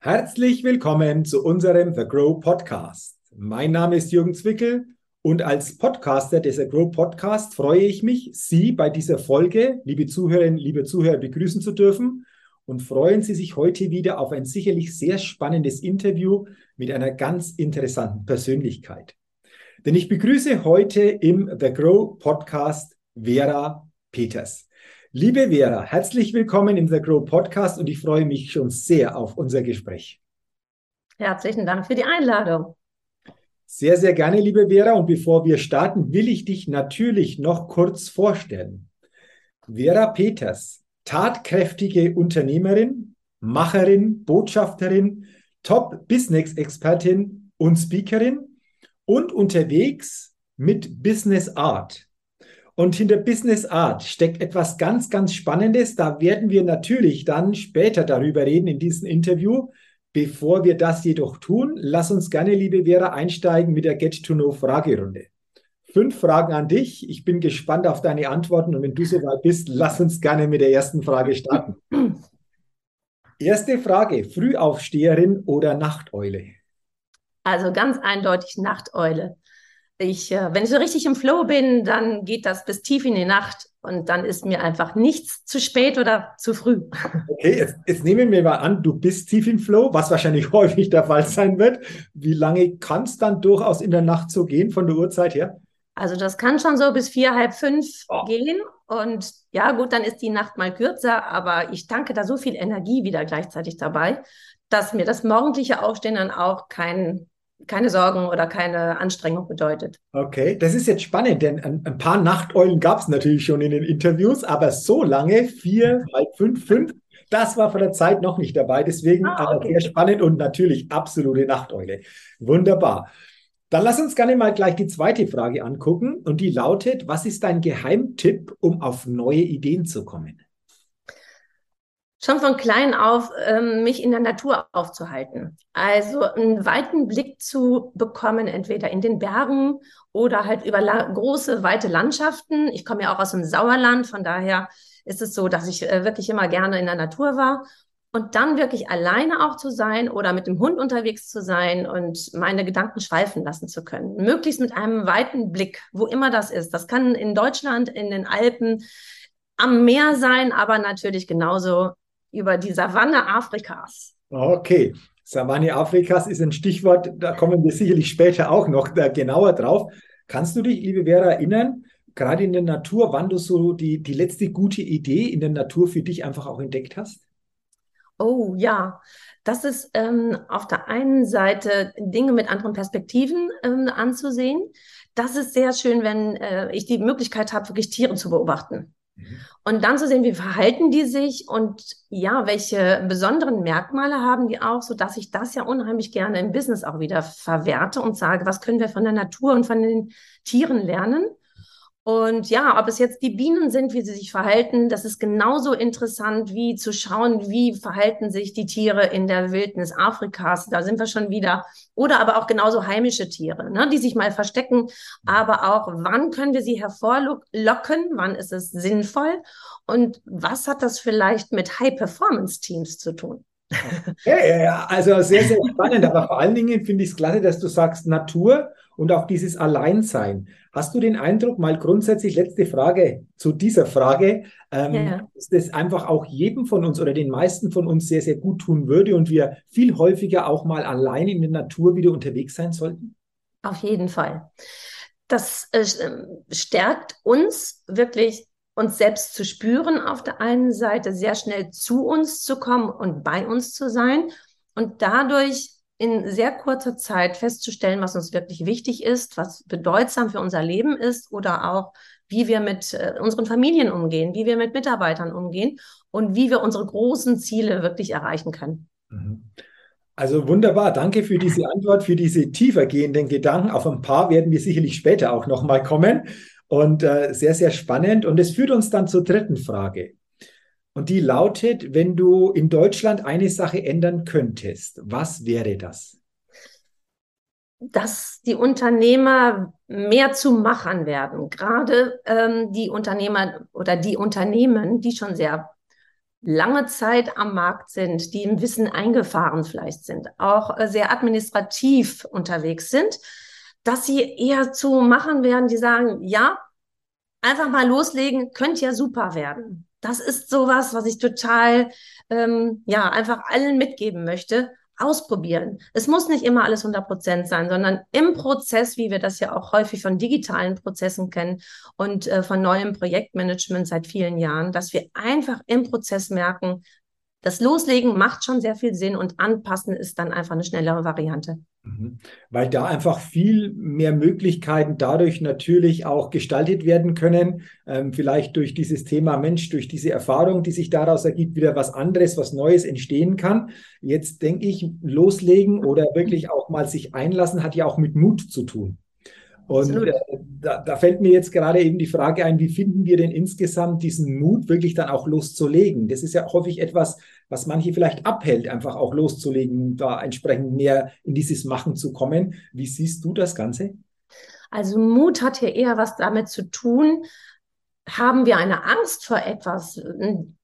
Herzlich willkommen zu unserem The Grow Podcast. Mein Name ist Jürgen Zwickel und als Podcaster des The Grow Podcast freue ich mich, Sie bei dieser Folge, liebe Zuhörerinnen, liebe Zuhörer, begrüßen zu dürfen und freuen Sie sich heute wieder auf ein sicherlich sehr spannendes Interview mit einer ganz interessanten Persönlichkeit. Denn ich begrüße heute im The Grow Podcast Vera Peters. Liebe Vera, herzlich willkommen im The Grow Podcast und ich freue mich schon sehr auf unser Gespräch. Herzlichen Dank für die Einladung. Sehr, sehr gerne, liebe Vera. Und bevor wir starten, will ich dich natürlich noch kurz vorstellen. Vera Peters, tatkräftige Unternehmerin, Macherin, Botschafterin, Top-Business-Expertin und Speakerin und unterwegs mit Business Art. Und hinter Business Art steckt etwas ganz, ganz Spannendes. Da werden wir natürlich dann später darüber reden in diesem Interview. Bevor wir das jedoch tun, lass uns gerne, liebe Vera, einsteigen mit der Get-to-Know-Fragerunde. Fünf Fragen an dich. Ich bin gespannt auf deine Antworten und wenn du soweit bist, lass uns gerne mit der ersten Frage starten. Erste Frage: Frühaufsteherin oder Nachteule? Also ganz eindeutig Nachteule ich, äh, wenn ich so richtig im Flow bin, dann geht das bis tief in die Nacht und dann ist mir einfach nichts zu spät oder zu früh. Okay, jetzt, jetzt nehmen wir mal an, du bist tief im Flow, was wahrscheinlich häufig der Fall sein wird. Wie lange kann es dann durchaus in der Nacht so gehen von der Uhrzeit her? Also das kann schon so bis vier, halb fünf oh. gehen. Und ja, gut, dann ist die Nacht mal kürzer, aber ich danke da so viel Energie wieder gleichzeitig dabei, dass mir das morgendliche Aufstehen dann auch kein keine Sorgen oder keine Anstrengung bedeutet. Okay, das ist jetzt spannend, denn ein, ein paar Nachteulen gab es natürlich schon in den Interviews, aber so lange, vier, halb fünf, fünf, das war von der Zeit noch nicht dabei. Deswegen ah, okay. sehr spannend und natürlich absolute Nachteule. Wunderbar. Dann lass uns gerne mal gleich die zweite Frage angucken und die lautet, was ist dein Geheimtipp, um auf neue Ideen zu kommen? Schon von klein auf ähm, mich in der Natur aufzuhalten. Also einen weiten Blick zu bekommen, entweder in den Bergen oder halt über große, weite Landschaften. Ich komme ja auch aus dem Sauerland, von daher ist es so, dass ich äh, wirklich immer gerne in der Natur war. Und dann wirklich alleine auch zu sein oder mit dem Hund unterwegs zu sein und meine Gedanken schweifen lassen zu können. Möglichst mit einem weiten Blick, wo immer das ist. Das kann in Deutschland, in den Alpen, am Meer sein, aber natürlich genauso über die Savanne Afrikas. Okay, Savanne Afrikas ist ein Stichwort, da kommen wir sicherlich später auch noch genauer drauf. Kannst du dich, liebe Vera, erinnern, gerade in der Natur, wann du so die, die letzte gute Idee in der Natur für dich einfach auch entdeckt hast? Oh ja, das ist ähm, auf der einen Seite Dinge mit anderen Perspektiven ähm, anzusehen. Das ist sehr schön, wenn äh, ich die Möglichkeit habe, wirklich Tiere zu beobachten. Mhm. Und dann zu sehen, wie verhalten die sich und ja, welche besonderen Merkmale haben die auch, so dass ich das ja unheimlich gerne im Business auch wieder verwerte und sage, was können wir von der Natur und von den Tieren lernen? Und ja, ob es jetzt die Bienen sind, wie sie sich verhalten, das ist genauso interessant wie zu schauen, wie verhalten sich die Tiere in der Wildnis Afrikas. Da sind wir schon wieder. Oder aber auch genauso heimische Tiere, ne, die sich mal verstecken. Aber auch, wann können wir sie hervorlocken? Wann ist es sinnvoll? Und was hat das vielleicht mit High-Performance-Teams zu tun? Ja, ja, ja, also sehr, sehr spannend. Aber vor allen Dingen finde ich es klasse, dass du sagst Natur und auch dieses Alleinsein. Hast du den Eindruck, mal grundsätzlich letzte Frage zu dieser Frage, ähm, ja. dass das einfach auch jedem von uns oder den meisten von uns sehr, sehr gut tun würde und wir viel häufiger auch mal allein in der Natur wieder unterwegs sein sollten? Auf jeden Fall. Das äh, stärkt uns wirklich uns selbst zu spüren auf der einen Seite, sehr schnell zu uns zu kommen und bei uns zu sein und dadurch in sehr kurzer Zeit festzustellen, was uns wirklich wichtig ist, was bedeutsam für unser Leben ist oder auch, wie wir mit äh, unseren Familien umgehen, wie wir mit Mitarbeitern umgehen und wie wir unsere großen Ziele wirklich erreichen können. Mhm. Also wunderbar, danke für diese Antwort, für diese tiefergehenden Gedanken. Auf ein paar werden wir sicherlich später auch nochmal kommen. Und äh, sehr, sehr spannend. Und es führt uns dann zur dritten Frage. Und die lautet, wenn du in Deutschland eine Sache ändern könntest, was wäre das? Dass die Unternehmer mehr zu Machern werden. Gerade ähm, die Unternehmer oder die Unternehmen, die schon sehr lange Zeit am Markt sind, die im Wissen eingefahren vielleicht sind, auch äh, sehr administrativ unterwegs sind, dass sie eher zu machen werden, die sagen, ja, einfach mal loslegen, könnte ja super werden. Das ist sowas, was ich total, ähm, ja, einfach allen mitgeben möchte ausprobieren. Es muss nicht immer alles 100 Prozent sein, sondern im Prozess, wie wir das ja auch häufig von digitalen Prozessen kennen und äh, von neuem Projektmanagement seit vielen Jahren, dass wir einfach im Prozess merken, das Loslegen macht schon sehr viel Sinn und anpassen ist dann einfach eine schnellere Variante. Mhm. Weil da einfach viel mehr Möglichkeiten dadurch natürlich auch gestaltet werden können. Ähm, vielleicht durch dieses Thema Mensch, durch diese Erfahrung, die sich daraus ergibt, wieder was anderes, was Neues entstehen kann. Jetzt denke ich, loslegen oder wirklich auch mal sich einlassen, hat ja auch mit Mut zu tun. Und äh, da, da, fällt mir jetzt gerade eben die Frage ein, wie finden wir denn insgesamt diesen Mut, wirklich dann auch loszulegen? Das ist ja häufig etwas, was manche vielleicht abhält, einfach auch loszulegen, da entsprechend mehr in dieses Machen zu kommen. Wie siehst du das Ganze? Also Mut hat hier eher was damit zu tun, haben wir eine Angst vor etwas,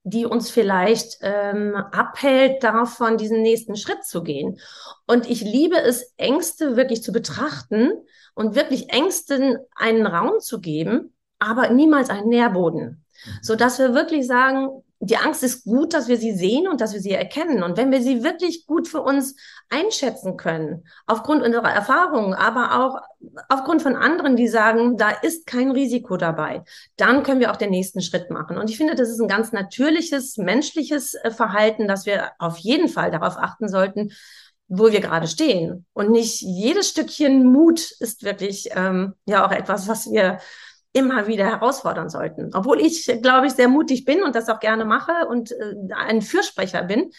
die uns vielleicht ähm, abhält, davon diesen nächsten Schritt zu gehen. Und ich liebe es, Ängste wirklich zu betrachten und wirklich Ängsten einen Raum zu geben, aber niemals einen Nährboden. Mhm. So dass wir wirklich sagen, die Angst ist gut, dass wir sie sehen und dass wir sie erkennen. Und wenn wir sie wirklich gut für uns einschätzen können, aufgrund unserer Erfahrungen, aber auch aufgrund von anderen, die sagen, da ist kein Risiko dabei, dann können wir auch den nächsten Schritt machen. Und ich finde, das ist ein ganz natürliches, menschliches äh, Verhalten, dass wir auf jeden Fall darauf achten sollten, wo wir gerade stehen. Und nicht jedes Stückchen Mut ist wirklich ähm, ja auch etwas, was wir immer wieder herausfordern sollten. Obwohl ich, glaube ich, sehr mutig bin und das auch gerne mache und äh, ein Fürsprecher bin,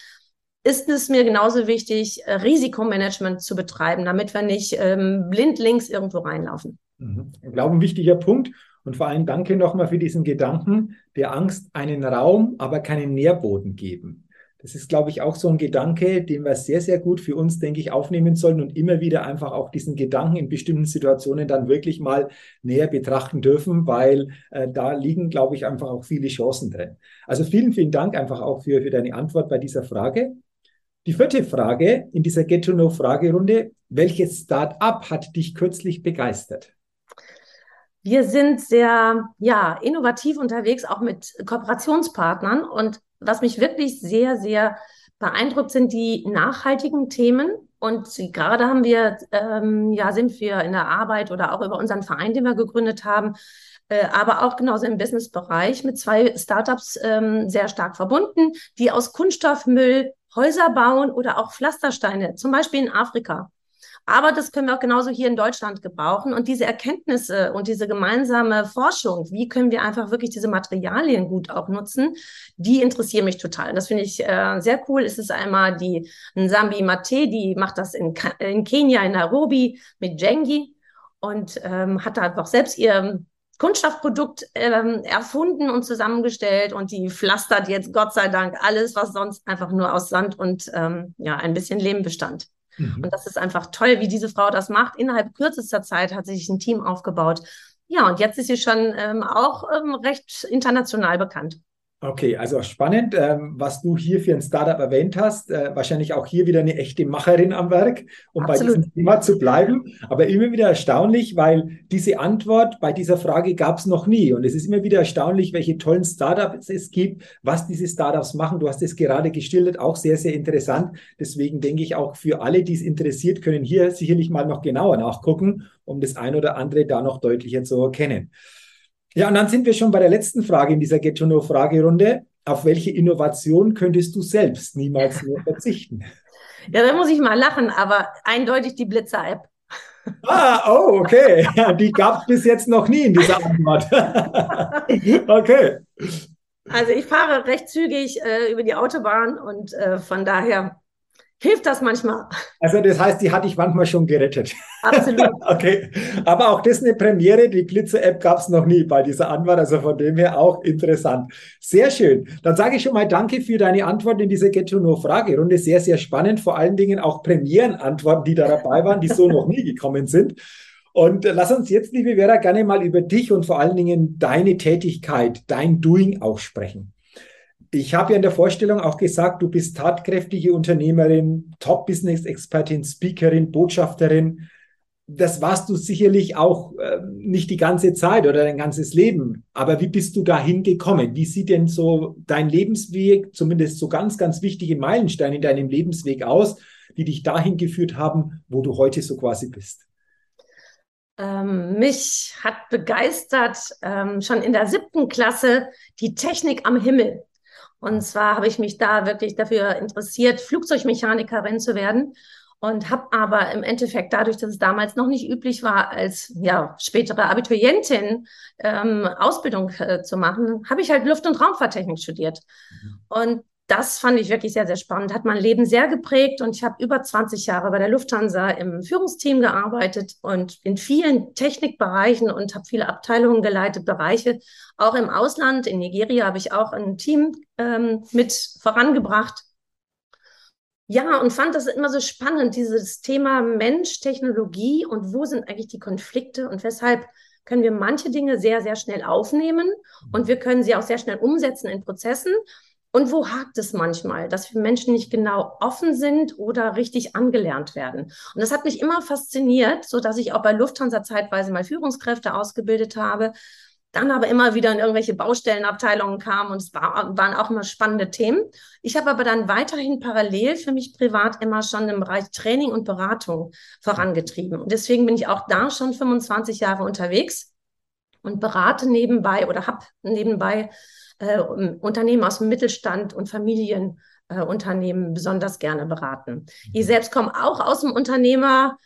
ist es mir genauso wichtig, äh, Risikomanagement zu betreiben, damit wir nicht ähm, blindlings irgendwo reinlaufen. Mhm. Ich glaube, ein wichtiger Punkt. Und vor allem danke nochmal für diesen Gedanken, der Angst einen Raum, aber keinen Nährboden geben. Das ist, glaube ich, auch so ein Gedanke, den wir sehr, sehr gut für uns, denke ich, aufnehmen sollen und immer wieder einfach auch diesen Gedanken in bestimmten Situationen dann wirklich mal näher betrachten dürfen, weil äh, da liegen, glaube ich, einfach auch viele Chancen drin. Also vielen, vielen Dank einfach auch für, für deine Antwort bei dieser Frage. Die vierte Frage in dieser Get-to-Know-Fragerunde. Welches Start-up hat dich kürzlich begeistert? Wir sind sehr ja, innovativ unterwegs, auch mit Kooperationspartnern. Und was mich wirklich sehr, sehr beeindruckt, sind die nachhaltigen Themen. Und gerade haben wir, ähm, ja, sind wir in der Arbeit oder auch über unseren Verein, den wir gegründet haben, äh, aber auch genauso im Businessbereich mit zwei Startups ähm, sehr stark verbunden, die aus Kunststoffmüll Häuser bauen oder auch Pflastersteine, zum Beispiel in Afrika. Aber das können wir auch genauso hier in Deutschland gebrauchen. Und diese Erkenntnisse und diese gemeinsame Forschung, wie können wir einfach wirklich diese Materialien gut auch nutzen, die interessieren mich total. Das finde ich äh, sehr cool. Es ist einmal die Nsambi Mate, die macht das in, in Kenia, in Nairobi mit Jengi und ähm, hat da einfach selbst ihr Kunststoffprodukt ähm, erfunden und zusammengestellt und die pflastert jetzt Gott sei Dank alles, was sonst einfach nur aus Sand und ähm, ja ein bisschen Lehm bestand. Mhm. Und das ist einfach toll, wie diese Frau das macht. Innerhalb kürzester Zeit hat sie sich ein Team aufgebaut. Ja, und jetzt ist sie schon ähm, auch ähm, recht international bekannt. Okay, also spannend, ähm, was du hier für ein Startup erwähnt hast. Äh, wahrscheinlich auch hier wieder eine echte Macherin am Werk, um Absolut. bei diesem Thema zu bleiben. Aber immer wieder erstaunlich, weil diese Antwort bei dieser Frage gab es noch nie. Und es ist immer wieder erstaunlich, welche tollen Startups es gibt, was diese Startups machen. Du hast es gerade gestillt, auch sehr, sehr interessant. Deswegen denke ich auch für alle, die es interessiert, können hier sicherlich mal noch genauer nachgucken, um das ein oder andere da noch deutlicher zu erkennen. Ja, und dann sind wir schon bei der letzten Frage in dieser Get to Know Fragerunde. Auf welche Innovation könntest du selbst niemals mehr verzichten? Ja, da muss ich mal lachen, aber eindeutig die Blitzer-App. Ah, oh, okay. Die gab es bis jetzt noch nie in dieser Antwort. okay. Also ich fahre recht zügig äh, über die Autobahn und äh, von daher hilft das manchmal. Also das heißt, die hatte ich manchmal schon gerettet. Absolut. okay. Aber auch das ist eine Premiere. Die Blitze-App gab es noch nie bei dieser Antwort. Also von dem her auch interessant. Sehr schön. Dann sage ich schon mal Danke für deine Antwort in dieser Get to Know Fragerunde. Sehr, sehr spannend. Vor allen Dingen auch Premierenantworten, die da dabei waren, die so noch nie gekommen sind. Und lass uns jetzt, liebe Vera, gerne mal über dich und vor allen Dingen deine Tätigkeit, dein Doing auch sprechen. Ich habe ja in der Vorstellung auch gesagt, du bist tatkräftige Unternehmerin, Top-Business-Expertin, Speakerin, Botschafterin. Das warst du sicherlich auch äh, nicht die ganze Zeit oder dein ganzes Leben. Aber wie bist du dahin gekommen? Wie sieht denn so dein Lebensweg, zumindest so ganz, ganz wichtige Meilensteine in deinem Lebensweg aus, die dich dahin geführt haben, wo du heute so quasi bist? Ähm, mich hat begeistert ähm, schon in der siebten Klasse die Technik am Himmel. Und zwar habe ich mich da wirklich dafür interessiert, Flugzeugmechanikerin zu werden und habe aber im Endeffekt dadurch, dass es damals noch nicht üblich war, als ja spätere Abiturientin ähm, Ausbildung äh, zu machen, habe ich halt Luft- und Raumfahrttechnik studiert. Mhm. Und das fand ich wirklich sehr, sehr spannend. Hat mein Leben sehr geprägt und ich habe über 20 Jahre bei der Lufthansa im Führungsteam gearbeitet und in vielen Technikbereichen und habe viele Abteilungen geleitet, Bereiche. Auch im Ausland, in Nigeria, habe ich auch ein Team ähm, mit vorangebracht. Ja, und fand das immer so spannend, dieses Thema Mensch, Technologie und wo sind eigentlich die Konflikte und weshalb können wir manche Dinge sehr, sehr schnell aufnehmen und wir können sie auch sehr schnell umsetzen in Prozessen. Und wo hakt es manchmal, dass wir Menschen nicht genau offen sind oder richtig angelernt werden? Und das hat mich immer fasziniert, so dass ich auch bei Lufthansa zeitweise mal Führungskräfte ausgebildet habe, dann aber immer wieder in irgendwelche Baustellenabteilungen kam und es war, waren auch immer spannende Themen. Ich habe aber dann weiterhin parallel für mich privat immer schon im Bereich Training und Beratung vorangetrieben. Und deswegen bin ich auch da schon 25 Jahre unterwegs und berate nebenbei oder habe nebenbei äh, Unternehmen aus dem Mittelstand und Familienunternehmen äh, besonders gerne beraten. Ich mhm. selbst komme auch aus dem Unternehmer,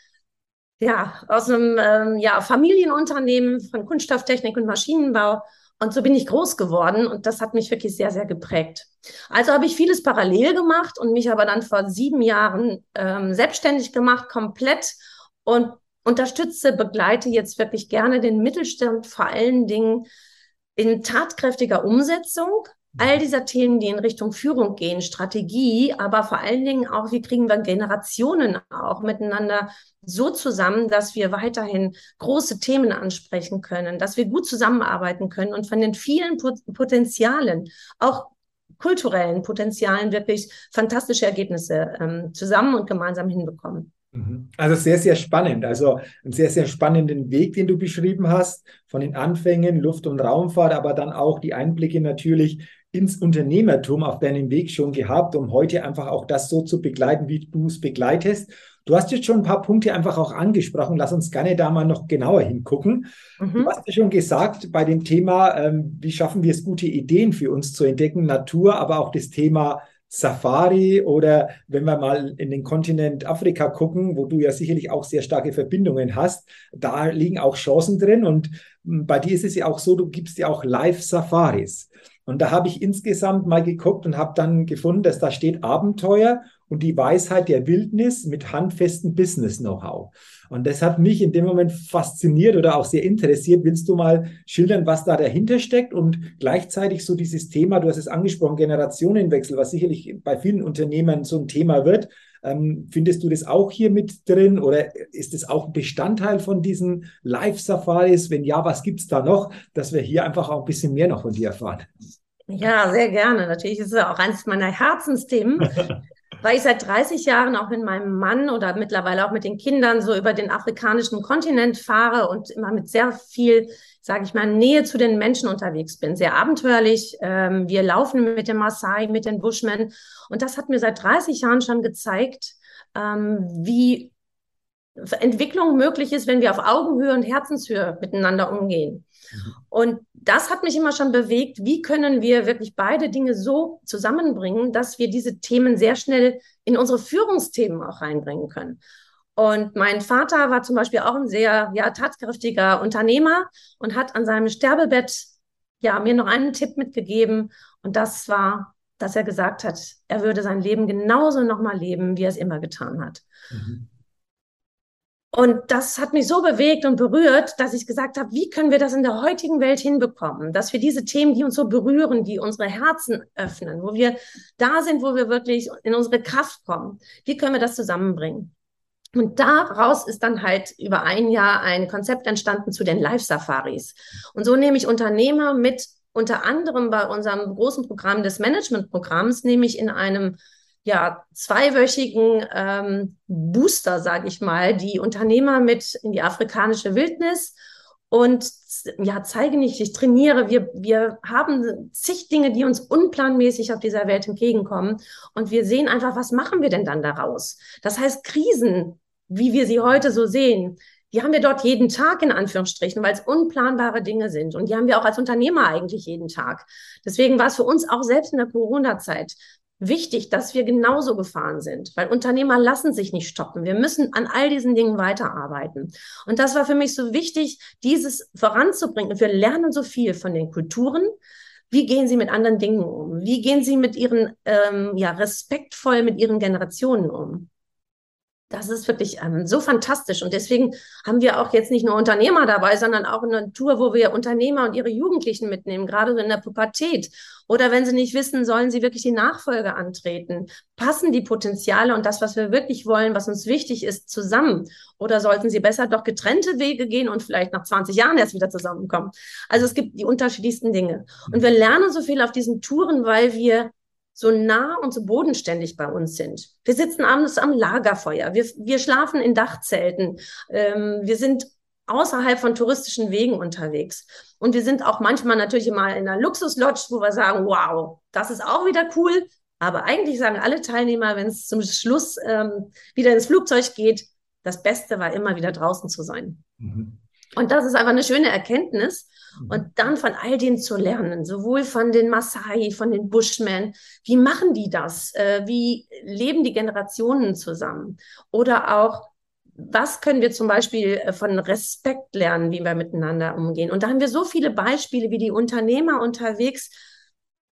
ja, aus einem ähm, ja, Familienunternehmen von Kunststofftechnik und Maschinenbau. Und so bin ich groß geworden und das hat mich wirklich sehr, sehr geprägt. Also habe ich vieles parallel gemacht und mich aber dann vor sieben Jahren ähm, selbstständig gemacht, komplett und unterstütze, begleite jetzt wirklich gerne den Mittelstand vor allen Dingen in tatkräftiger Umsetzung all dieser Themen, die in Richtung Führung gehen, Strategie, aber vor allen Dingen auch, wie kriegen wir Generationen auch miteinander so zusammen, dass wir weiterhin große Themen ansprechen können, dass wir gut zusammenarbeiten können und von den vielen Potenzialen, auch kulturellen Potenzialen, wirklich fantastische Ergebnisse ähm, zusammen und gemeinsam hinbekommen. Mhm. Also sehr, sehr spannend. Also einen sehr, sehr spannenden Weg, den du beschrieben hast, von den Anfängen Luft- und Raumfahrt, aber dann auch die Einblicke natürlich ins Unternehmertum auf deinem Weg schon gehabt, um heute einfach auch das so zu begleiten, wie du es begleitest. Du hast jetzt schon ein paar Punkte einfach auch angesprochen. Lass uns gerne da mal noch genauer hingucken. Mhm. Du hast ja schon gesagt, bei dem Thema, ähm, wie schaffen wir es, gute Ideen für uns zu entdecken, Natur, aber auch das Thema Safari oder wenn wir mal in den Kontinent Afrika gucken, wo du ja sicherlich auch sehr starke Verbindungen hast, da liegen auch Chancen drin. Und hm, bei dir ist es ja auch so, du gibst ja auch Live-Safaris. Und da habe ich insgesamt mal geguckt und habe dann gefunden, dass da steht Abenteuer und die Weisheit der Wildnis mit handfestem Business-Know-how. Und das hat mich in dem Moment fasziniert oder auch sehr interessiert. Willst du mal schildern, was da dahinter steckt und gleichzeitig so dieses Thema, du hast es angesprochen, Generationenwechsel, was sicherlich bei vielen Unternehmen so ein Thema wird. Ähm, findest du das auch hier mit drin oder ist es auch ein Bestandteil von diesen Live-Safaris? Wenn ja, was gibt es da noch, dass wir hier einfach auch ein bisschen mehr noch von dir erfahren? Ja, sehr gerne. Natürlich ist es auch eines meiner Herzensthemen. weil ich seit 30 Jahren auch mit meinem Mann oder mittlerweile auch mit den Kindern so über den afrikanischen Kontinent fahre und immer mit sehr viel, sage ich mal, Nähe zu den Menschen unterwegs bin. Sehr abenteuerlich. Ähm, wir laufen mit den Maasai, mit den Bushmen. Und das hat mir seit 30 Jahren schon gezeigt, ähm, wie Entwicklung möglich ist, wenn wir auf Augenhöhe und Herzenshöhe miteinander umgehen. Mhm. Und das hat mich immer schon bewegt, wie können wir wirklich beide Dinge so zusammenbringen, dass wir diese Themen sehr schnell in unsere Führungsthemen auch reinbringen können. Und mein Vater war zum Beispiel auch ein sehr ja, tatkräftiger Unternehmer und hat an seinem Sterbebett ja, mir noch einen Tipp mitgegeben. Und das war, dass er gesagt hat, er würde sein Leben genauso nochmal leben, wie er es immer getan hat. Mhm. Und das hat mich so bewegt und berührt, dass ich gesagt habe, wie können wir das in der heutigen Welt hinbekommen, dass wir diese Themen, die uns so berühren, die unsere Herzen öffnen, wo wir da sind, wo wir wirklich in unsere Kraft kommen, wie können wir das zusammenbringen? Und daraus ist dann halt über ein Jahr ein Konzept entstanden zu den Live-Safaris. Und so nehme ich Unternehmer mit unter anderem bei unserem großen Programm des Managementprogramms, nämlich in einem ja, zweiwöchigen ähm, Booster, sage ich mal, die Unternehmer mit in die afrikanische Wildnis und ja, zeige nicht, ich trainiere. Wir, wir haben zig Dinge, die uns unplanmäßig auf dieser Welt entgegenkommen. Und wir sehen einfach, was machen wir denn dann daraus? Das heißt, Krisen, wie wir sie heute so sehen, die haben wir dort jeden Tag in Anführungsstrichen, weil es unplanbare Dinge sind. Und die haben wir auch als Unternehmer eigentlich jeden Tag. Deswegen war es für uns auch selbst in der Corona-Zeit wichtig, dass wir genauso gefahren sind, weil Unternehmer lassen sich nicht stoppen. Wir müssen an all diesen Dingen weiterarbeiten. Und das war für mich so wichtig, dieses voranzubringen. Wir lernen so viel von den Kulturen. Wie gehen sie mit anderen Dingen um? Wie gehen sie mit ihren, ähm, ja, respektvoll mit ihren Generationen um? Das ist wirklich ähm, so fantastisch. Und deswegen haben wir auch jetzt nicht nur Unternehmer dabei, sondern auch eine Tour, wo wir Unternehmer und ihre Jugendlichen mitnehmen, gerade in der Pubertät. Oder wenn sie nicht wissen, sollen sie wirklich die Nachfolge antreten? Passen die Potenziale und das, was wir wirklich wollen, was uns wichtig ist, zusammen? Oder sollten sie besser doch getrennte Wege gehen und vielleicht nach 20 Jahren erst wieder zusammenkommen? Also es gibt die unterschiedlichsten Dinge. Und wir lernen so viel auf diesen Touren, weil wir so nah und so bodenständig bei uns sind. Wir sitzen abends am Lagerfeuer, wir, wir schlafen in Dachzelten, ähm, wir sind außerhalb von touristischen Wegen unterwegs. Und wir sind auch manchmal natürlich mal in einer Luxuslodge, wo wir sagen, wow, das ist auch wieder cool. Aber eigentlich sagen alle Teilnehmer, wenn es zum Schluss ähm, wieder ins Flugzeug geht, das Beste war immer wieder draußen zu sein. Mhm. Und das ist einfach eine schöne Erkenntnis. Mhm. Und dann von all dem zu lernen, sowohl von den Maasai, von den Bushmen, wie machen die das? Äh, wie leben die Generationen zusammen? Oder auch, was können wir zum Beispiel äh, von Respekt lernen, wie wir miteinander umgehen? Und da haben wir so viele Beispiele, wie die Unternehmer unterwegs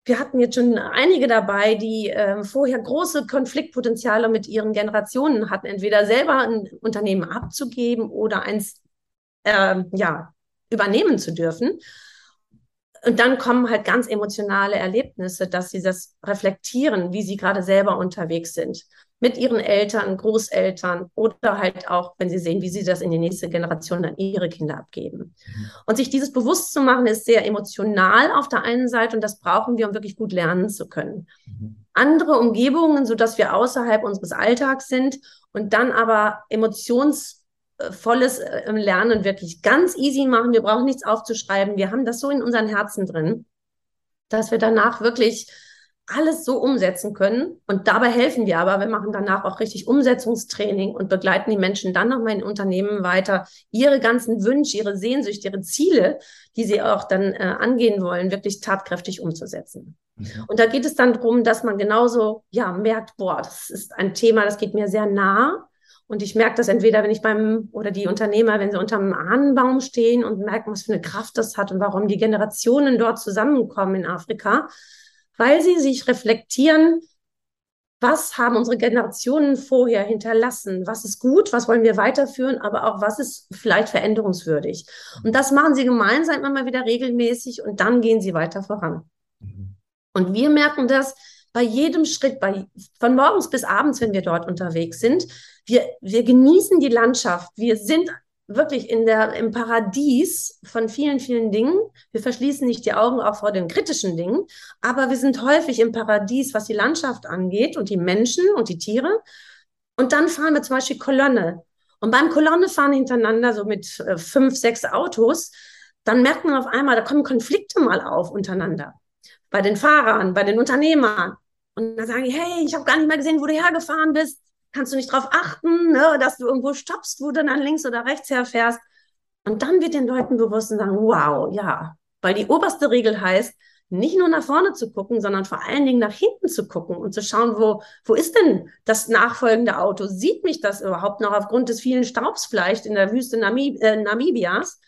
wir hatten jetzt schon einige dabei, die äh, vorher große Konfliktpotenziale mit ihren Generationen hatten, entweder selber ein Unternehmen abzugeben oder eins äh, ja, übernehmen zu dürfen. Und dann kommen halt ganz emotionale Erlebnisse, dass sie das reflektieren, wie sie gerade selber unterwegs sind. Mit ihren Eltern, Großeltern oder halt auch, wenn sie sehen, wie sie das in die nächste Generation an ihre Kinder abgeben. Mhm. Und sich dieses bewusst zu machen, ist sehr emotional auf der einen Seite und das brauchen wir, um wirklich gut lernen zu können. Mhm. Andere Umgebungen, sodass wir außerhalb unseres Alltags sind und dann aber emotions volles äh, Lernen wirklich ganz easy machen. Wir brauchen nichts aufzuschreiben. Wir haben das so in unseren Herzen drin, dass wir danach wirklich alles so umsetzen können. Und dabei helfen wir aber. Wir machen danach auch richtig Umsetzungstraining und begleiten die Menschen dann nochmal in Unternehmen weiter, ihre ganzen Wünsche, ihre Sehnsüchte, ihre Ziele, die sie auch dann äh, angehen wollen, wirklich tatkräftig umzusetzen. Mhm. Und da geht es dann darum, dass man genauso ja merkt, boah, das ist ein Thema, das geht mir sehr nah. Und ich merke das entweder, wenn ich beim, oder die Unternehmer, wenn sie unterm Ahnenbaum stehen und merken, was für eine Kraft das hat und warum die Generationen dort zusammenkommen in Afrika, weil sie sich reflektieren, was haben unsere Generationen vorher hinterlassen? Was ist gut? Was wollen wir weiterführen? Aber auch was ist vielleicht veränderungswürdig? Und das machen sie gemeinsam immer wieder regelmäßig und dann gehen sie weiter voran. Mhm. Und wir merken das, bei jedem Schritt, bei, von morgens bis abends, wenn wir dort unterwegs sind. Wir, wir genießen die Landschaft. Wir sind wirklich in der, im Paradies von vielen, vielen Dingen. Wir verschließen nicht die Augen auch vor den kritischen Dingen, aber wir sind häufig im Paradies, was die Landschaft angeht und die Menschen und die Tiere. Und dann fahren wir zum Beispiel Kolonne. Und beim Kolonnefahren hintereinander, so mit äh, fünf, sechs Autos, dann merkt man auf einmal, da kommen Konflikte mal auf untereinander bei den Fahrern, bei den Unternehmern. Und dann sagen die, hey, ich habe gar nicht mehr gesehen, wo du hergefahren bist. Kannst du nicht darauf achten, ne, dass du irgendwo stoppst, wo du dann links oder rechts herfährst? Und dann wird den Leuten bewusst und sagen, wow, ja. Weil die oberste Regel heißt, nicht nur nach vorne zu gucken, sondern vor allen Dingen nach hinten zu gucken und zu schauen, wo, wo ist denn das nachfolgende Auto? Sieht mich das überhaupt noch aufgrund des vielen Staubs vielleicht in der Wüste Namib äh, Namibias?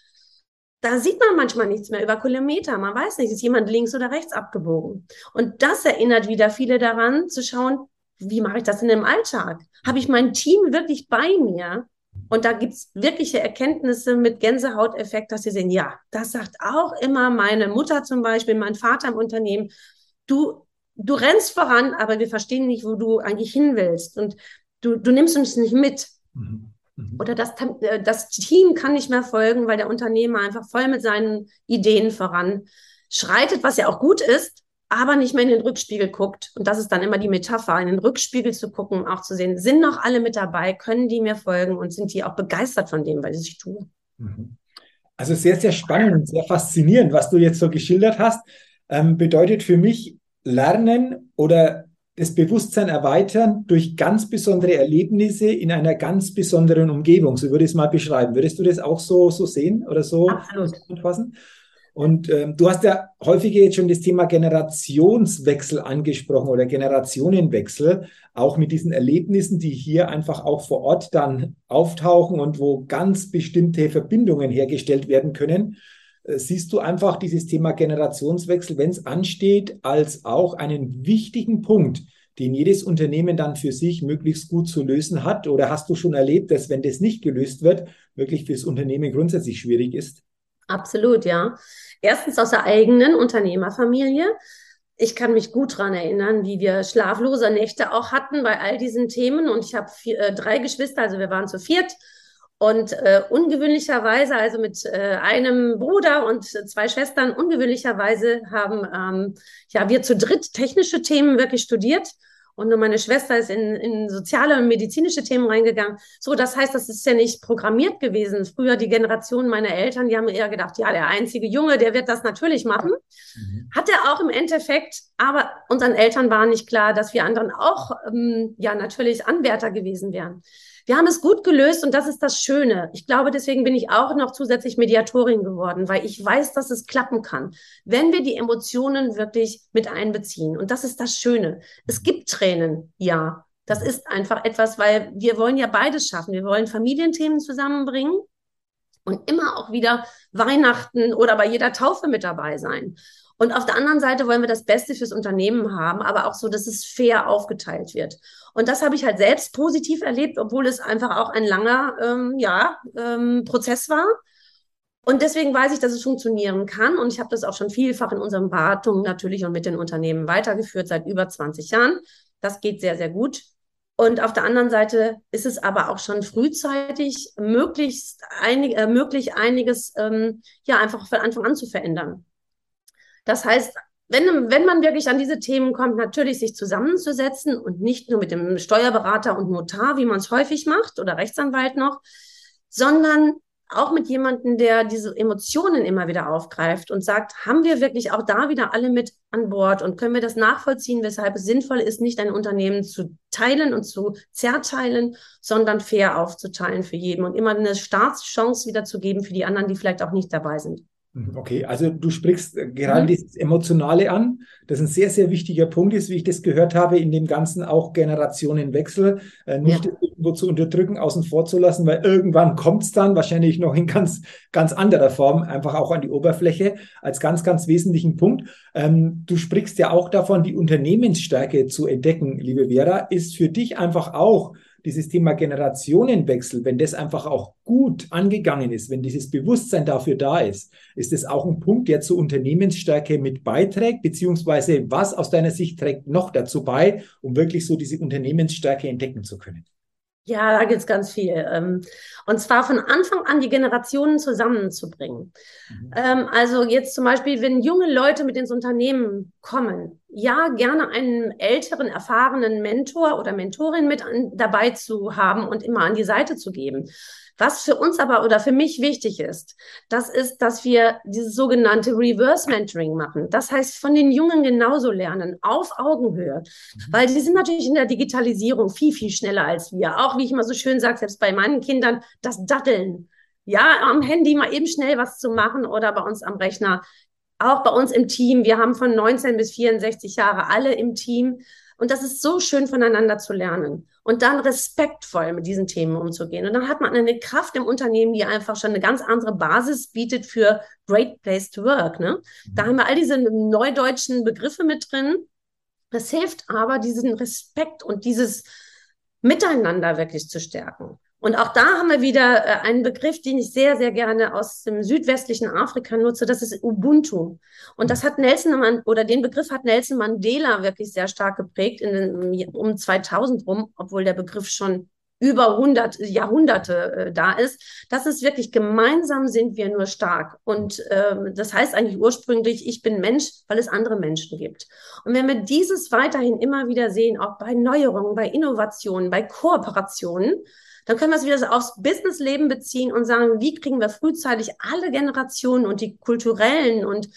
da sieht man manchmal nichts mehr über Kilometer. Man weiß nicht, ist jemand links oder rechts abgebogen. Und das erinnert wieder viele daran, zu schauen, wie mache ich das in dem Alltag? Habe ich mein Team wirklich bei mir? Und da gibt's wirkliche Erkenntnisse mit Gänsehauteffekt, dass sie sehen, ja, das sagt auch immer meine Mutter zum Beispiel, mein Vater im Unternehmen. Du, du rennst voran, aber wir verstehen nicht, wo du eigentlich hin willst. Und du, du nimmst uns nicht mit. Mhm. Mhm. Oder das, äh, das Team kann nicht mehr folgen, weil der Unternehmer einfach voll mit seinen Ideen voran schreitet, was ja auch gut ist, aber nicht mehr in den Rückspiegel guckt. Und das ist dann immer die Metapher, in den Rückspiegel zu gucken, auch zu sehen, sind noch alle mit dabei, können die mir folgen und sind die auch begeistert von dem, was ich tue. Mhm. Also sehr, sehr spannend und sehr faszinierend, was du jetzt so geschildert hast. Ähm, bedeutet für mich Lernen oder das Bewusstsein erweitern durch ganz besondere Erlebnisse in einer ganz besonderen Umgebung. So würde ich es mal beschreiben. Würdest du das auch so, so sehen oder so Absolut. fassen? Und ähm, du hast ja häufiger jetzt schon das Thema Generationswechsel angesprochen oder Generationenwechsel, auch mit diesen Erlebnissen, die hier einfach auch vor Ort dann auftauchen und wo ganz bestimmte Verbindungen hergestellt werden können. Äh, siehst du einfach dieses Thema Generationswechsel, wenn es ansteht, als auch einen wichtigen Punkt, den jedes Unternehmen dann für sich möglichst gut zu lösen hat? Oder hast du schon erlebt, dass wenn das nicht gelöst wird, wirklich fürs Unternehmen grundsätzlich schwierig ist? Absolut, ja. Erstens aus der eigenen Unternehmerfamilie. Ich kann mich gut daran erinnern, wie wir schlaflose Nächte auch hatten bei all diesen Themen. Und ich habe äh, drei Geschwister, also wir waren zu viert. Und äh, ungewöhnlicherweise, also mit äh, einem Bruder und zwei Schwestern, ungewöhnlicherweise haben ähm, ja wir zu dritt technische Themen wirklich studiert und nur meine Schwester ist in, in soziale und medizinische Themen reingegangen. So, das heißt, das ist ja nicht programmiert gewesen. Früher die Generation meiner Eltern, die haben eher gedacht, ja, der einzige Junge, der wird das natürlich machen. Mhm. Hat er auch im Endeffekt, aber unseren Eltern war nicht klar, dass wir anderen auch ähm, ja natürlich Anwärter gewesen wären. Wir haben es gut gelöst und das ist das Schöne. Ich glaube, deswegen bin ich auch noch zusätzlich Mediatorin geworden, weil ich weiß, dass es klappen kann, wenn wir die Emotionen wirklich mit einbeziehen. Und das ist das Schöne. Es gibt Tränen, ja. Das ist einfach etwas, weil wir wollen ja beides schaffen. Wir wollen Familienthemen zusammenbringen und immer auch wieder Weihnachten oder bei jeder Taufe mit dabei sein. Und auf der anderen Seite wollen wir das Beste fürs Unternehmen haben, aber auch so, dass es fair aufgeteilt wird. Und das habe ich halt selbst positiv erlebt, obwohl es einfach auch ein langer ähm, ja, ähm, Prozess war. Und deswegen weiß ich, dass es funktionieren kann. Und ich habe das auch schon vielfach in unseren Beratungen natürlich und mit den Unternehmen weitergeführt seit über 20 Jahren. Das geht sehr, sehr gut. Und auf der anderen Seite ist es aber auch schon frühzeitig möglichst einig, äh, möglich, einiges ähm, ja einfach von Anfang an zu verändern. Das heißt, wenn, wenn man wirklich an diese Themen kommt, natürlich sich zusammenzusetzen und nicht nur mit dem Steuerberater und Notar, wie man es häufig macht, oder Rechtsanwalt noch, sondern auch mit jemandem, der diese Emotionen immer wieder aufgreift und sagt, haben wir wirklich auch da wieder alle mit an Bord und können wir das nachvollziehen, weshalb es sinnvoll ist, nicht ein Unternehmen zu teilen und zu zerteilen, sondern fair aufzuteilen für jeden und immer eine Startchance wieder zu geben für die anderen, die vielleicht auch nicht dabei sind. Mhm, okay, also du sprichst äh, gerade mhm. dieses Emotionale an, das ein sehr, sehr wichtiger Punkt ist, wie ich das gehört habe, in dem Ganzen auch Generationenwechsel, äh, nicht ja. irgendwo zu unterdrücken, außen vor zu lassen, weil irgendwann kommt es dann wahrscheinlich noch in ganz, ganz anderer Form einfach auch an die Oberfläche als ganz, ganz wesentlichen Punkt. Ähm, du sprichst ja auch davon, die Unternehmensstärke zu entdecken, liebe Vera, ist für dich einfach auch dieses Thema Generationenwechsel, wenn das einfach auch gut angegangen ist, wenn dieses Bewusstsein dafür da ist, ist das auch ein Punkt, der zur Unternehmensstärke mit beiträgt, beziehungsweise was aus deiner Sicht trägt noch dazu bei, um wirklich so diese Unternehmensstärke entdecken zu können? Ja, da gibt es ganz viel. Ähm, und zwar von Anfang an die Generationen zusammenzubringen. Mhm. Ähm, also jetzt zum Beispiel, wenn junge Leute mit ins Unternehmen kommen, ja, gerne einen älteren, erfahrenen Mentor oder Mentorin mit an, dabei zu haben und immer an die Seite zu geben. Was für uns aber oder für mich wichtig ist, das ist, dass wir dieses sogenannte Reverse Mentoring machen. Das heißt, von den Jungen genauso lernen, auf Augenhöhe. Mhm. Weil die sind natürlich in der Digitalisierung viel, viel schneller als wir. Auch, wie ich immer so schön sage, selbst bei meinen Kindern, das Datteln. Ja, am Handy mal eben schnell was zu machen oder bei uns am Rechner. Auch bei uns im Team. Wir haben von 19 bis 64 Jahre alle im Team. Und das ist so schön voneinander zu lernen und dann respektvoll mit diesen Themen umzugehen. Und dann hat man eine Kraft im Unternehmen, die einfach schon eine ganz andere Basis bietet für Great Place to Work. Ne? Da haben wir all diese neudeutschen Begriffe mit drin. Das hilft aber, diesen Respekt und dieses Miteinander wirklich zu stärken. Und auch da haben wir wieder äh, einen Begriff, den ich sehr, sehr gerne aus dem südwestlichen Afrika nutze. Das ist Ubuntu. Und das hat Nelson oder den Begriff hat Nelson Mandela wirklich sehr stark geprägt in den, um 2000 rum, obwohl der Begriff schon über 100 Jahrhunderte äh, da ist. Das ist wirklich gemeinsam sind wir nur stark. Und ähm, das heißt eigentlich ursprünglich, ich bin Mensch, weil es andere Menschen gibt. Und wenn wir dieses weiterhin immer wieder sehen, auch bei Neuerungen, bei Innovationen, bei Kooperationen, dann können wir es wieder aufs Businessleben beziehen und sagen, wie kriegen wir frühzeitig alle Generationen und die kulturellen und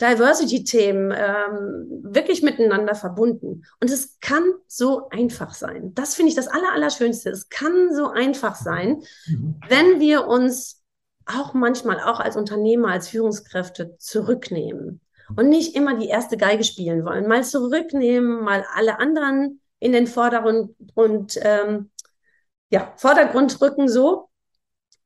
Diversity-Themen ähm, wirklich miteinander verbunden. Und es kann so einfach sein. Das finde ich das Aller, Allerschönste. Es kann so einfach sein, mhm. wenn wir uns auch manchmal, auch als Unternehmer, als Führungskräfte zurücknehmen und nicht immer die erste Geige spielen wollen. Mal zurücknehmen, mal alle anderen in den Vordergrund und ähm, ja, Vordergrund rücken so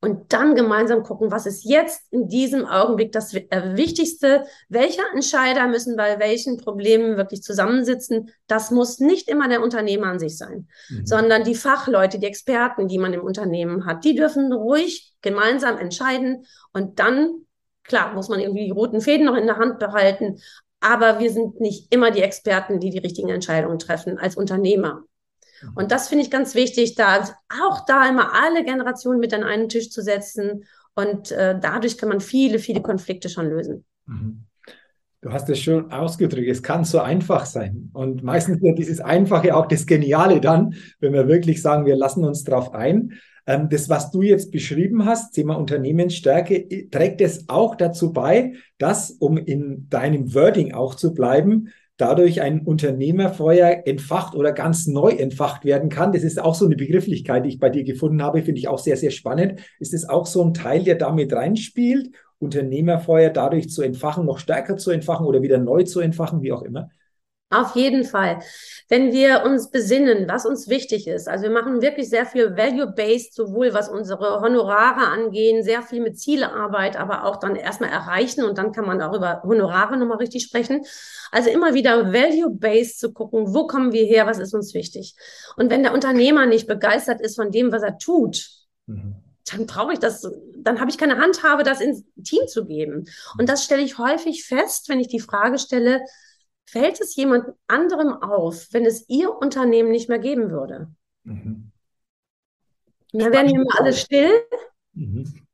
und dann gemeinsam gucken, was ist jetzt in diesem Augenblick das äh, Wichtigste, welcher Entscheider müssen bei welchen Problemen wirklich zusammensitzen. Das muss nicht immer der Unternehmer an sich sein, mhm. sondern die Fachleute, die Experten, die man im Unternehmen hat, die dürfen ruhig gemeinsam entscheiden und dann, klar, muss man irgendwie die roten Fäden noch in der Hand behalten, aber wir sind nicht immer die Experten, die die richtigen Entscheidungen treffen als Unternehmer. Und das finde ich ganz wichtig, da auch da immer alle Generationen mit an einen Tisch zu setzen. Und äh, dadurch kann man viele, viele Konflikte schon lösen. Mhm. Du hast es schon ausgedrückt, es kann so einfach sein. Und meistens wird dieses Einfache auch das Geniale dann, wenn wir wirklich sagen, wir lassen uns darauf ein. Ähm, das, was du jetzt beschrieben hast, Thema Unternehmensstärke, trägt es auch dazu bei, dass, um in deinem Wording auch zu bleiben, dadurch ein Unternehmerfeuer entfacht oder ganz neu entfacht werden kann. Das ist auch so eine Begrifflichkeit, die ich bei dir gefunden habe, finde ich auch sehr, sehr spannend. Ist es auch so ein Teil, der damit reinspielt, Unternehmerfeuer dadurch zu entfachen, noch stärker zu entfachen oder wieder neu zu entfachen, wie auch immer? Auf jeden Fall. Wenn wir uns besinnen, was uns wichtig ist, also wir machen wirklich sehr viel Value-Based, sowohl was unsere Honorare angehen, sehr viel mit Zielearbeit, aber auch dann erstmal erreichen und dann kann man auch über Honorare nochmal richtig sprechen. Also immer wieder Value-Based zu gucken, wo kommen wir her, was ist uns wichtig. Und wenn der Unternehmer nicht begeistert ist von dem, was er tut, mhm dann brauche ich das, dann habe ich keine Handhabe, das ins Team zu geben. Und das stelle ich häufig fest, wenn ich die Frage stelle, Fällt es jemand anderem auf, wenn es Ihr Unternehmen nicht mehr geben würde? Mhm. Dann werden immer alle still. Mhm.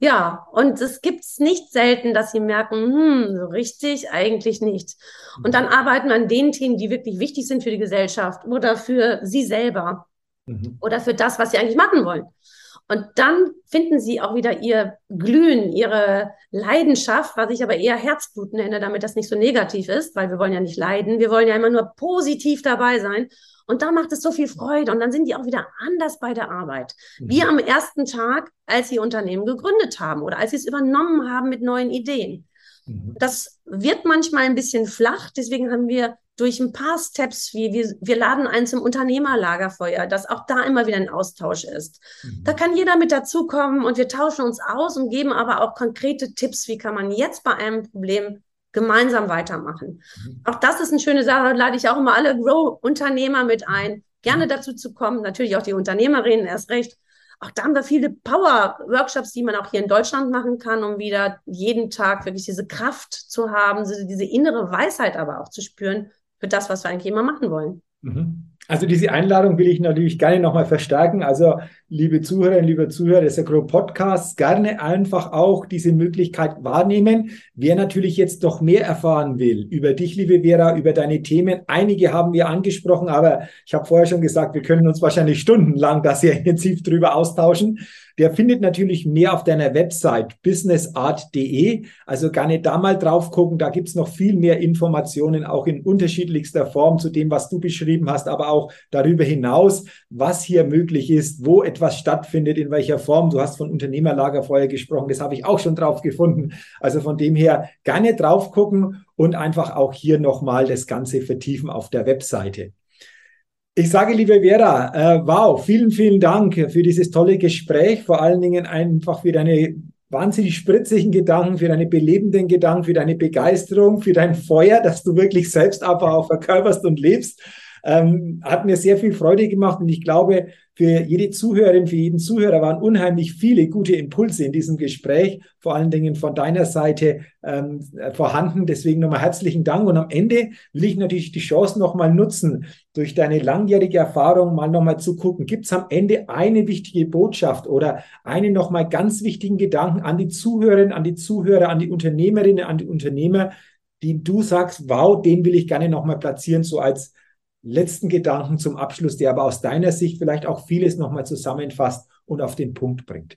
Ja, und es gibt es nicht selten, dass sie merken, hm, so richtig eigentlich nicht. Und dann arbeiten wir an den Themen, die wirklich wichtig sind für die Gesellschaft oder für sie selber mhm. oder für das, was sie eigentlich machen wollen. Und dann finden sie auch wieder ihr Glühen, ihre Leidenschaft, was ich aber eher Herzblut nenne, damit das nicht so negativ ist, weil wir wollen ja nicht leiden. Wir wollen ja immer nur positiv dabei sein. Und da macht es so viel Freude. Und dann sind die auch wieder anders bei der Arbeit. Mhm. Wie am ersten Tag, als sie Unternehmen gegründet haben oder als sie es übernommen haben mit neuen Ideen. Mhm. Das wird manchmal ein bisschen flach. Deswegen haben wir durch ein paar Steps, wie wir, wir laden ein zum Unternehmerlagerfeuer, dass auch da immer wieder ein Austausch ist. Mhm. Da kann jeder mit dazukommen und wir tauschen uns aus und geben aber auch konkrete Tipps, wie kann man jetzt bei einem Problem gemeinsam weitermachen. Mhm. Auch das ist eine schöne Sache, da lade ich auch immer alle Grow-Unternehmer mit ein, gerne mhm. dazu zu kommen, natürlich auch die Unternehmerinnen erst recht. Auch da haben wir viele Power-Workshops, die man auch hier in Deutschland machen kann, um wieder jeden Tag wirklich diese Kraft zu haben, diese innere Weisheit aber auch zu spüren, für das, was wir eigentlich immer machen wollen. Mhm. Also diese Einladung will ich natürlich gerne nochmal verstärken. Also liebe Zuhörerinnen, liebe Zuhörer des Agro Podcasts, gerne einfach auch diese Möglichkeit wahrnehmen. Wer natürlich jetzt doch mehr erfahren will über dich, liebe Vera, über deine Themen, einige haben wir angesprochen, aber ich habe vorher schon gesagt, wir können uns wahrscheinlich stundenlang da sehr intensiv drüber austauschen der findet natürlich mehr auf deiner Website businessart.de. Also gerne da mal drauf gucken. Da gibt's noch viel mehr Informationen, auch in unterschiedlichster Form zu dem, was du beschrieben hast, aber auch darüber hinaus, was hier möglich ist, wo etwas stattfindet, in welcher Form. Du hast von Unternehmerlagerfeuer gesprochen. Das habe ich auch schon drauf gefunden. Also von dem her gerne drauf gucken und einfach auch hier nochmal das Ganze vertiefen auf der Webseite. Ich sage, liebe Vera, äh, wow, vielen, vielen Dank für dieses tolle Gespräch, vor allen Dingen einfach für deine wahnsinnig spritzigen Gedanken, für deine belebenden Gedanken, für deine Begeisterung, für dein Feuer, dass du wirklich selbst aber auch verkörperst und lebst. Ähm, hat mir sehr viel Freude gemacht und ich glaube, für jede Zuhörerin, für jeden Zuhörer waren unheimlich viele gute Impulse in diesem Gespräch, vor allen Dingen von deiner Seite ähm, vorhanden. Deswegen nochmal herzlichen Dank. Und am Ende will ich natürlich die Chance nochmal nutzen, durch deine langjährige Erfahrung mal nochmal zu gucken, gibt es am Ende eine wichtige Botschaft oder einen nochmal ganz wichtigen Gedanken an die Zuhörerinnen, an die Zuhörer, an die Unternehmerinnen, an die Unternehmer, die du sagst, wow, den will ich gerne nochmal platzieren, so als letzten Gedanken zum Abschluss, der aber aus deiner Sicht vielleicht auch vieles nochmal zusammenfasst und auf den Punkt bringt?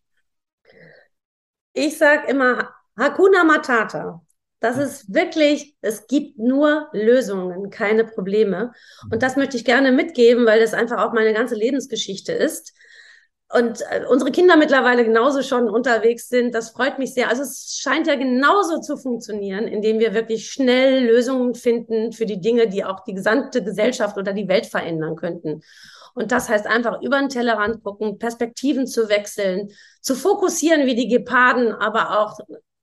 Ich sage immer Hakuna Matata. Das ist wirklich, es gibt nur Lösungen, keine Probleme. Und das möchte ich gerne mitgeben, weil das einfach auch meine ganze Lebensgeschichte ist und äh, unsere Kinder mittlerweile genauso schon unterwegs sind. Das freut mich sehr. Also es scheint ja genauso zu funktionieren, indem wir wirklich schnell Lösungen finden für die Dinge, die auch die gesamte Gesellschaft oder die Welt verändern könnten. Und das heißt einfach über den Tellerrand gucken, Perspektiven zu wechseln, zu fokussieren wie die Geparden, aber auch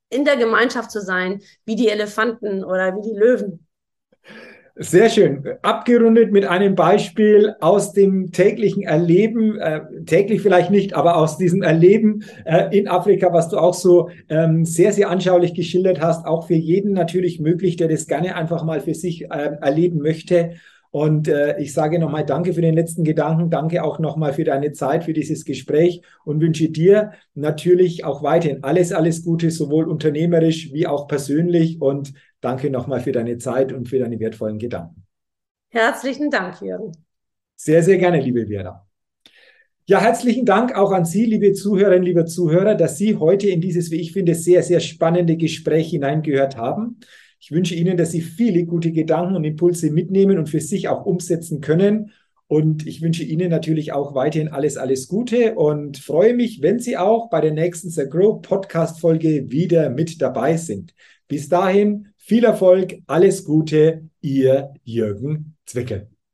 in der Gemeinschaft zu sein, wie die Elefanten oder wie die Löwen. Sehr schön. Abgerundet mit einem Beispiel aus dem täglichen Erleben, äh, täglich vielleicht nicht, aber aus diesem Erleben äh, in Afrika, was du auch so ähm, sehr, sehr anschaulich geschildert hast, auch für jeden natürlich möglich, der das gerne einfach mal für sich äh, erleben möchte. Und äh, ich sage nochmal Danke für den letzten Gedanken, danke auch nochmal für deine Zeit, für dieses Gespräch und wünsche dir natürlich auch weiterhin alles, alles Gute, sowohl unternehmerisch wie auch persönlich. Und Danke nochmal für deine Zeit und für deine wertvollen Gedanken. Herzlichen Dank, Jürgen. Sehr, sehr gerne, liebe Vera. Ja, herzlichen Dank auch an Sie, liebe Zuhörerinnen, liebe Zuhörer, dass Sie heute in dieses, wie ich finde, sehr, sehr spannende Gespräch hineingehört haben. Ich wünsche Ihnen, dass Sie viele gute Gedanken und Impulse mitnehmen und für sich auch umsetzen können. Und ich wünsche Ihnen natürlich auch weiterhin alles, alles Gute und freue mich, wenn Sie auch bei der nächsten The Grow Podcast Folge wieder mit dabei sind. Bis dahin viel Erfolg, alles Gute, Ihr Jürgen Zwickel.